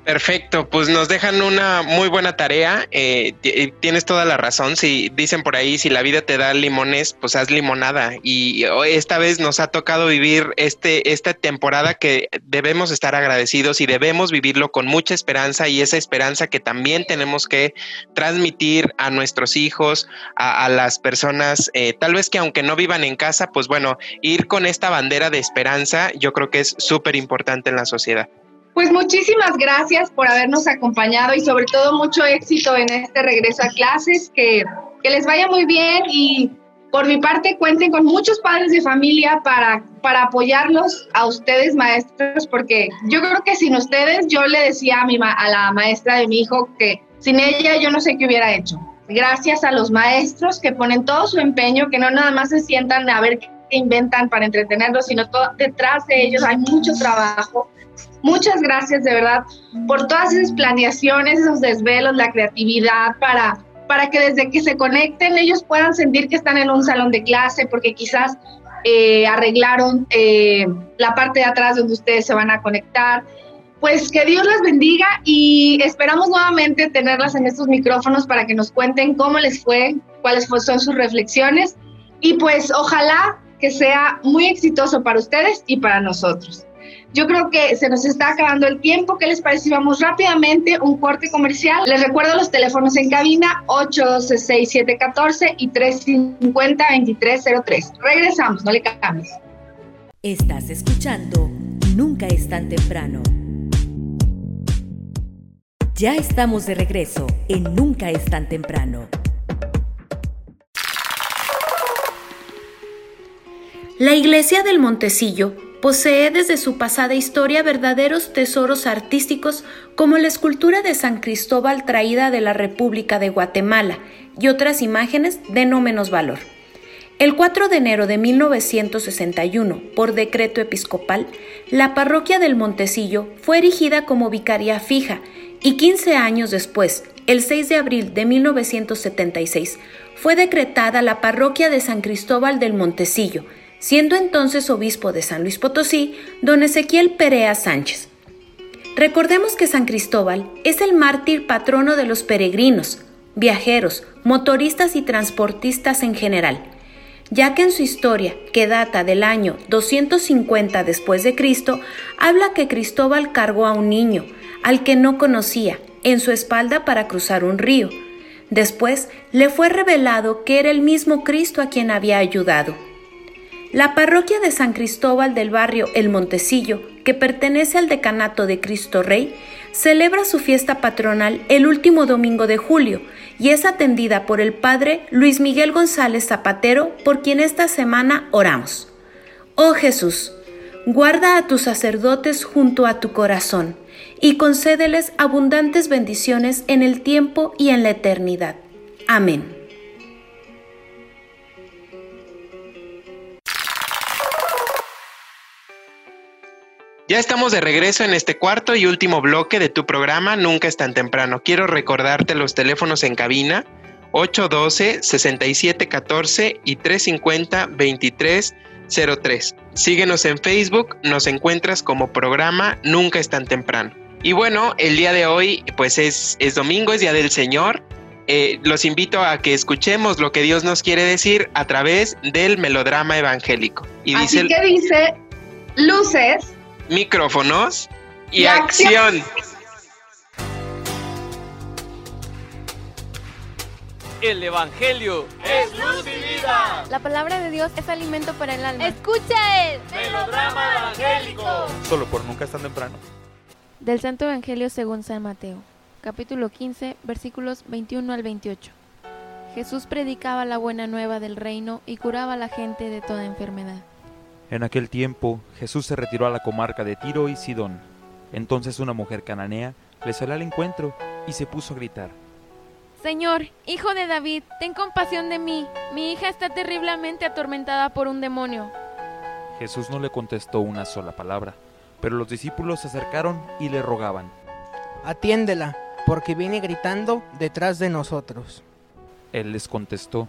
S1: Perfecto, pues nos dejan una muy buena tarea. Eh, eh, tienes toda la razón. Si dicen por ahí, si la vida te da limones, pues haz limonada. Y esta vez nos ha tocado vivir este, esta temporada que debemos estar agradecidos y debemos vivirlo con mucha esperanza y esa esperanza que también tenemos que transmitir a nuestros hijos, a, las personas, eh, tal vez que aunque no vivan en casa, pues bueno, ir con esta bandera de esperanza, yo creo que es súper importante en la sociedad.
S2: Pues muchísimas gracias por habernos acompañado y sobre todo mucho éxito en este regreso a clases, que, que les vaya muy bien y por mi parte cuenten con muchos padres de familia para, para apoyarlos a ustedes maestros, porque yo creo que sin ustedes, yo le decía a, mi a la maestra de mi hijo que sin ella yo no sé qué hubiera hecho. Gracias a los maestros que ponen todo su empeño, que no nada más se sientan a ver qué inventan para entretenerlos, sino todo, detrás de ellos hay mucho trabajo Muchas gracias de verdad por todas esas planeaciones, esos desvelos, la creatividad para, para que desde que se conecten ellos puedan sentir que están en un salón de clase, porque quizás eh, arreglaron eh, la parte de atrás donde ustedes se van a conectar. Pues que Dios las bendiga y esperamos nuevamente tenerlas en estos micrófonos para que nos cuenten cómo les fue, cuáles son sus reflexiones y pues ojalá que sea muy exitoso para ustedes y para nosotros. Yo creo que se nos está acabando el tiempo. ¿Qué les parece vamos rápidamente un corte comercial? Les recuerdo los teléfonos en cabina 812-6714 y 350-2303. Regresamos, no le cambies.
S5: Estás escuchando Nunca es tan temprano. Ya estamos de regreso en Nunca es tan temprano.
S6: La iglesia del Montecillo posee desde su pasada historia verdaderos tesoros artísticos como la escultura de San Cristóbal traída de la República de Guatemala y otras imágenes de no menos valor. El 4 de enero de 1961, por decreto episcopal, la parroquia del Montecillo fue erigida como vicaría fija y 15 años después, el 6 de abril de 1976, fue decretada la parroquia de San Cristóbal del Montecillo, siendo entonces obispo de San Luis Potosí, don Ezequiel Perea Sánchez. Recordemos que San Cristóbal es el mártir patrono de los peregrinos, viajeros, motoristas y transportistas en general, ya que en su historia, que data del año 250 después de Cristo, habla que Cristóbal cargó a un niño, al que no conocía, en su espalda para cruzar un río. Después le fue revelado que era el mismo Cristo a quien había ayudado. La parroquia de San Cristóbal del barrio El Montecillo, que pertenece al decanato de Cristo Rey, celebra su fiesta patronal el último domingo de julio y es atendida por el padre Luis Miguel González Zapatero, por quien esta semana oramos. Oh Jesús, guarda a tus sacerdotes junto a tu corazón y concédeles abundantes bendiciones en el tiempo y en la eternidad. Amén.
S1: Ya estamos de regreso en este cuarto y último bloque de tu programa Nunca es tan temprano. Quiero recordarte los teléfonos en cabina 812-6714 y 350-2303. Síguenos en Facebook, nos encuentras como programa Nunca es tan temprano. Y bueno, el día de hoy pues es, es domingo, es Día del Señor. Eh, los invito a que escuchemos lo que Dios nos quiere decir a través del melodrama evangélico.
S2: Y Así dice, que dice, luces
S1: micrófonos y, acción.
S7: El Evangelio es luz y vida.
S8: La palabra de Dios es alimento para el alma.
S9: Escucha el
S7: melodrama evangélico.
S10: Solo por nunca es tan temprano.
S8: Del Santo Evangelio según San Mateo, capítulo 15, versículos 21 al 28. Jesús predicaba la buena nueva del reino y curaba a la gente de toda enfermedad.
S10: En aquel tiempo Jesús se retiró a la comarca de Tiro y Sidón. Entonces una mujer cananea le salió al encuentro y se puso a gritar.
S8: Señor, hijo de David, ten compasión de mí. Mi hija está terriblemente atormentada por un demonio.
S10: Jesús no le contestó una sola palabra, pero los discípulos se acercaron y le rogaban.
S11: Atiéndela, porque viene gritando detrás de nosotros.
S10: Él les contestó.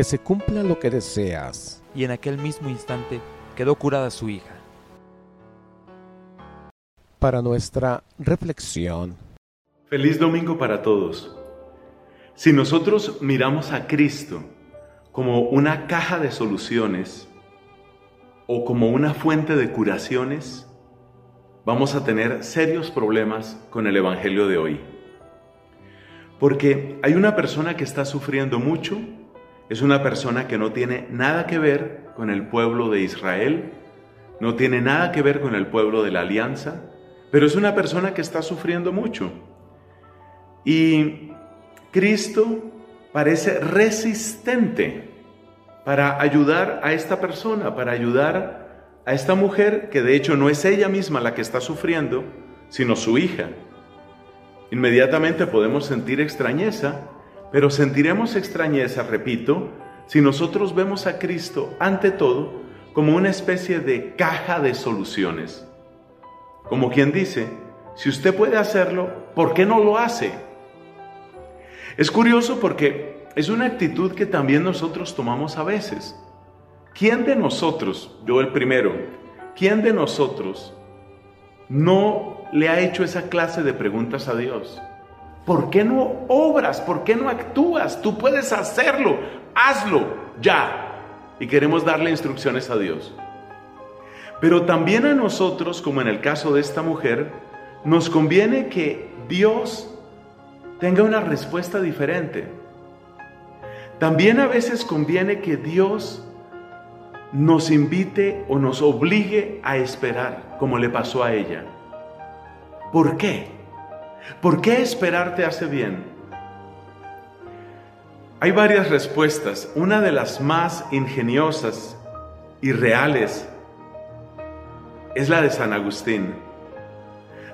S12: que se cumpla lo que deseas.
S10: Y en aquel mismo instante quedó curada su hija.
S12: Para nuestra reflexión.
S13: Feliz domingo para todos. Si nosotros miramos a Cristo como una caja de soluciones o como una fuente de curaciones, vamos a tener serios problemas con el Evangelio de hoy. Porque hay una persona que está sufriendo mucho es una persona que no tiene nada que ver con el pueblo de Israel, no tiene nada que ver con el pueblo de la alianza, pero es una persona que está sufriendo mucho. Y Cristo parece resistente para ayudar a esta persona, para ayudar a esta mujer, que de hecho no es ella misma la que está sufriendo, sino su hija. Inmediatamente podemos sentir extrañeza, pero sentiremos extrañeza, repito, si nosotros vemos a Cristo ante todo como una especie de caja de soluciones. Como quien dice, si usted puede hacerlo, ¿por qué no lo hace? Es curioso porque es una actitud que también nosotros tomamos a veces. ¿Quién de nosotros, yo el primero, quién de nosotros no le ha hecho esa clase de preguntas a Dios? ¿Por qué no obras? ¿Por qué no actúas? Tú puedes hacerlo. Hazlo ya. Y queremos darle instrucciones a Dios. Pero también a nosotros, como en el caso de esta mujer, nos conviene que Dios tenga una respuesta diferente. También a veces conviene que Dios nos invite o nos obligue a esperar, como le pasó a ella. ¿Por qué? ¿Por qué esperar te hace bien? Hay varias respuestas. Una de las más ingeniosas y reales es la de San Agustín.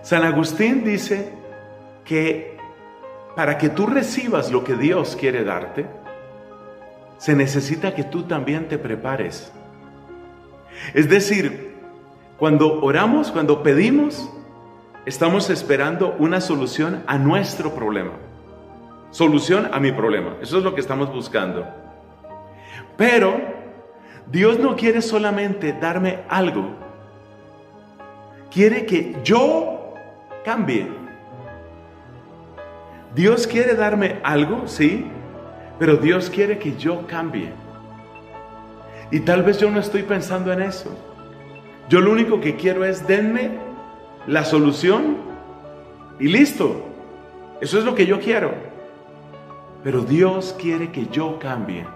S13: San Agustín dice que para que tú recibas lo que Dios quiere darte, se necesita que tú también te prepares. Es decir, cuando oramos, cuando pedimos, estamos esperando una solución a nuestro problema. Solución a mi problema. Eso es lo que estamos buscando. Pero Dios no quiere solamente darme algo. Quiere que yo cambie. Dios quiere darme algo, sí, pero Dios quiere que yo cambie. Y tal vez yo no estoy pensando en eso. Yo lo único que quiero es denme la solución y listo. Eso es lo que yo quiero. Pero Dios quiere que yo cambie.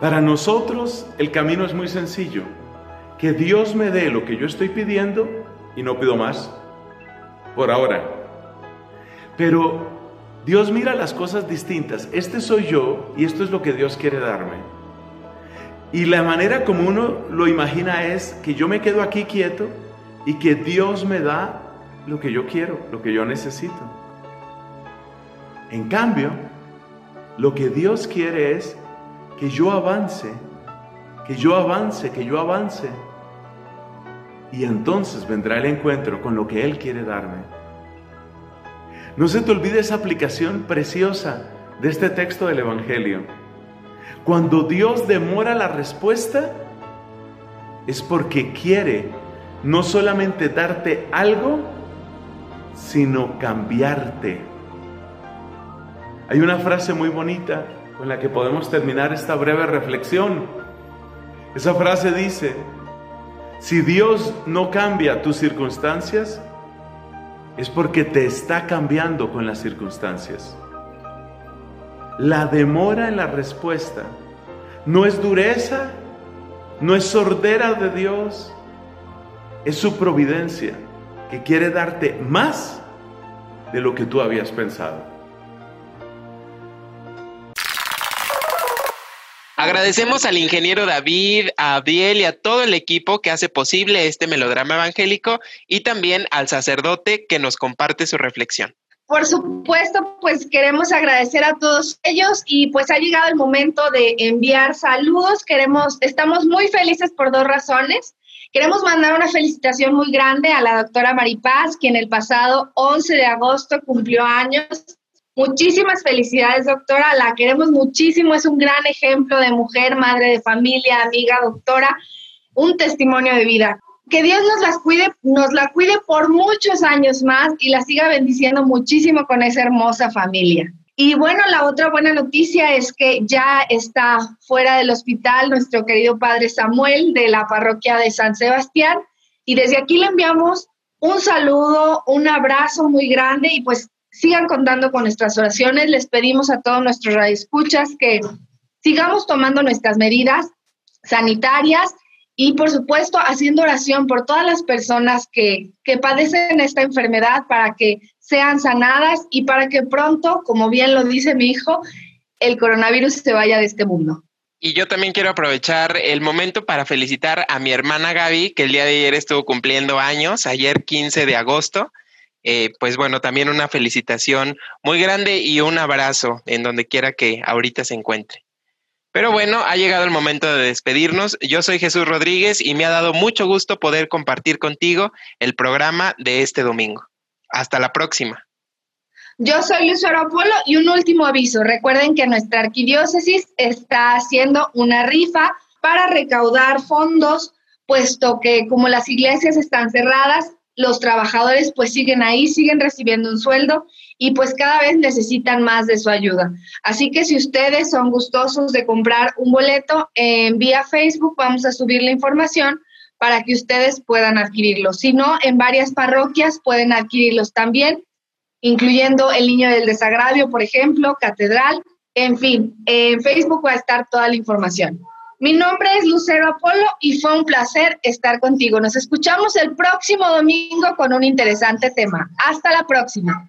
S13: Para nosotros el camino es muy sencillo. Que Dios me dé lo que yo estoy pidiendo y no pido más. Por ahora. Pero Dios mira las cosas distintas. Este soy yo y esto es lo que Dios quiere darme. Y la manera como uno lo imagina es que yo me quedo aquí quieto y que Dios me da lo que yo quiero, lo que yo necesito. En cambio, lo que Dios quiere es que yo avance, que yo avance, que yo avance. Y entonces vendrá el encuentro con lo que Él quiere darme. No se te olvide esa aplicación preciosa de este texto del Evangelio. Cuando Dios demora la respuesta, es porque quiere no solamente darte algo, sino cambiarte. Hay una frase muy bonita con la que podemos terminar esta breve reflexión. Esa frase dice, si Dios no cambia tus circunstancias, es porque te está cambiando con las circunstancias. La demora en la respuesta no es dureza, no es sordera de Dios, es su providencia que quiere darte más de lo que tú habías pensado.
S1: Agradecemos al ingeniero David, a Abdiel y a todo el equipo que hace posible este melodrama evangélico y también al sacerdote que nos comparte su reflexión.
S2: Por supuesto, pues queremos agradecer a todos ellos y pues ha llegado el momento de enviar saludos. Queremos, estamos muy felices por dos razones. Queremos mandar una felicitación muy grande a la doctora Maripaz, quien el pasado 11 de agosto cumplió años Muchísimas felicidades, doctora. La queremos muchísimo. Es un gran ejemplo de mujer, madre de familia, amiga, doctora. Un testimonio de vida. Que Dios nos las cuide, nos la cuide por muchos años más y la siga bendiciendo muchísimo con esa hermosa familia. Y bueno, la otra buena noticia es que ya está fuera del hospital nuestro querido padre Samuel de la parroquia de San Sebastián. Y desde aquí le enviamos un saludo, un abrazo muy grande y pues sigan contando con nuestras oraciones. Les pedimos a todos nuestros radioescuchas que sigamos tomando nuestras medidas sanitarias y, por supuesto, haciendo oración por todas las personas que, que padecen esta enfermedad para que sean sanadas y para que pronto, como bien lo dice mi hijo, el coronavirus se vaya de este mundo.
S1: Y yo también quiero aprovechar el momento para felicitar a mi hermana Gaby, que el día de ayer estuvo cumpliendo años, ayer 15 de agosto. Eh, pues bueno, también una felicitación muy grande y un abrazo en donde quiera que ahorita se encuentre. Pero bueno, ha llegado el momento de despedirnos. Yo soy Jesús Rodríguez y me ha dado mucho gusto poder compartir contigo el programa de este domingo. Hasta la próxima.
S2: Yo soy Lucero Apolo y un último aviso. Recuerden que nuestra arquidiócesis está haciendo una rifa para recaudar fondos, puesto que como las iglesias están cerradas, los trabajadores pues siguen ahí, siguen recibiendo un sueldo y pues cada vez necesitan más de su ayuda. Así que si ustedes son gustosos de comprar un boleto en vía Facebook, vamos a subir la información para que ustedes puedan adquirirlos. Si no, en varias parroquias pueden adquirirlos también incluyendo el Niño del Desagravio, por ejemplo, Catedral, en fin, en Facebook va a estar toda la información. Mi nombre es Lucero Apolo y fue un placer estar contigo. Nos escuchamos el próximo domingo con un interesante tema. Hasta la próxima.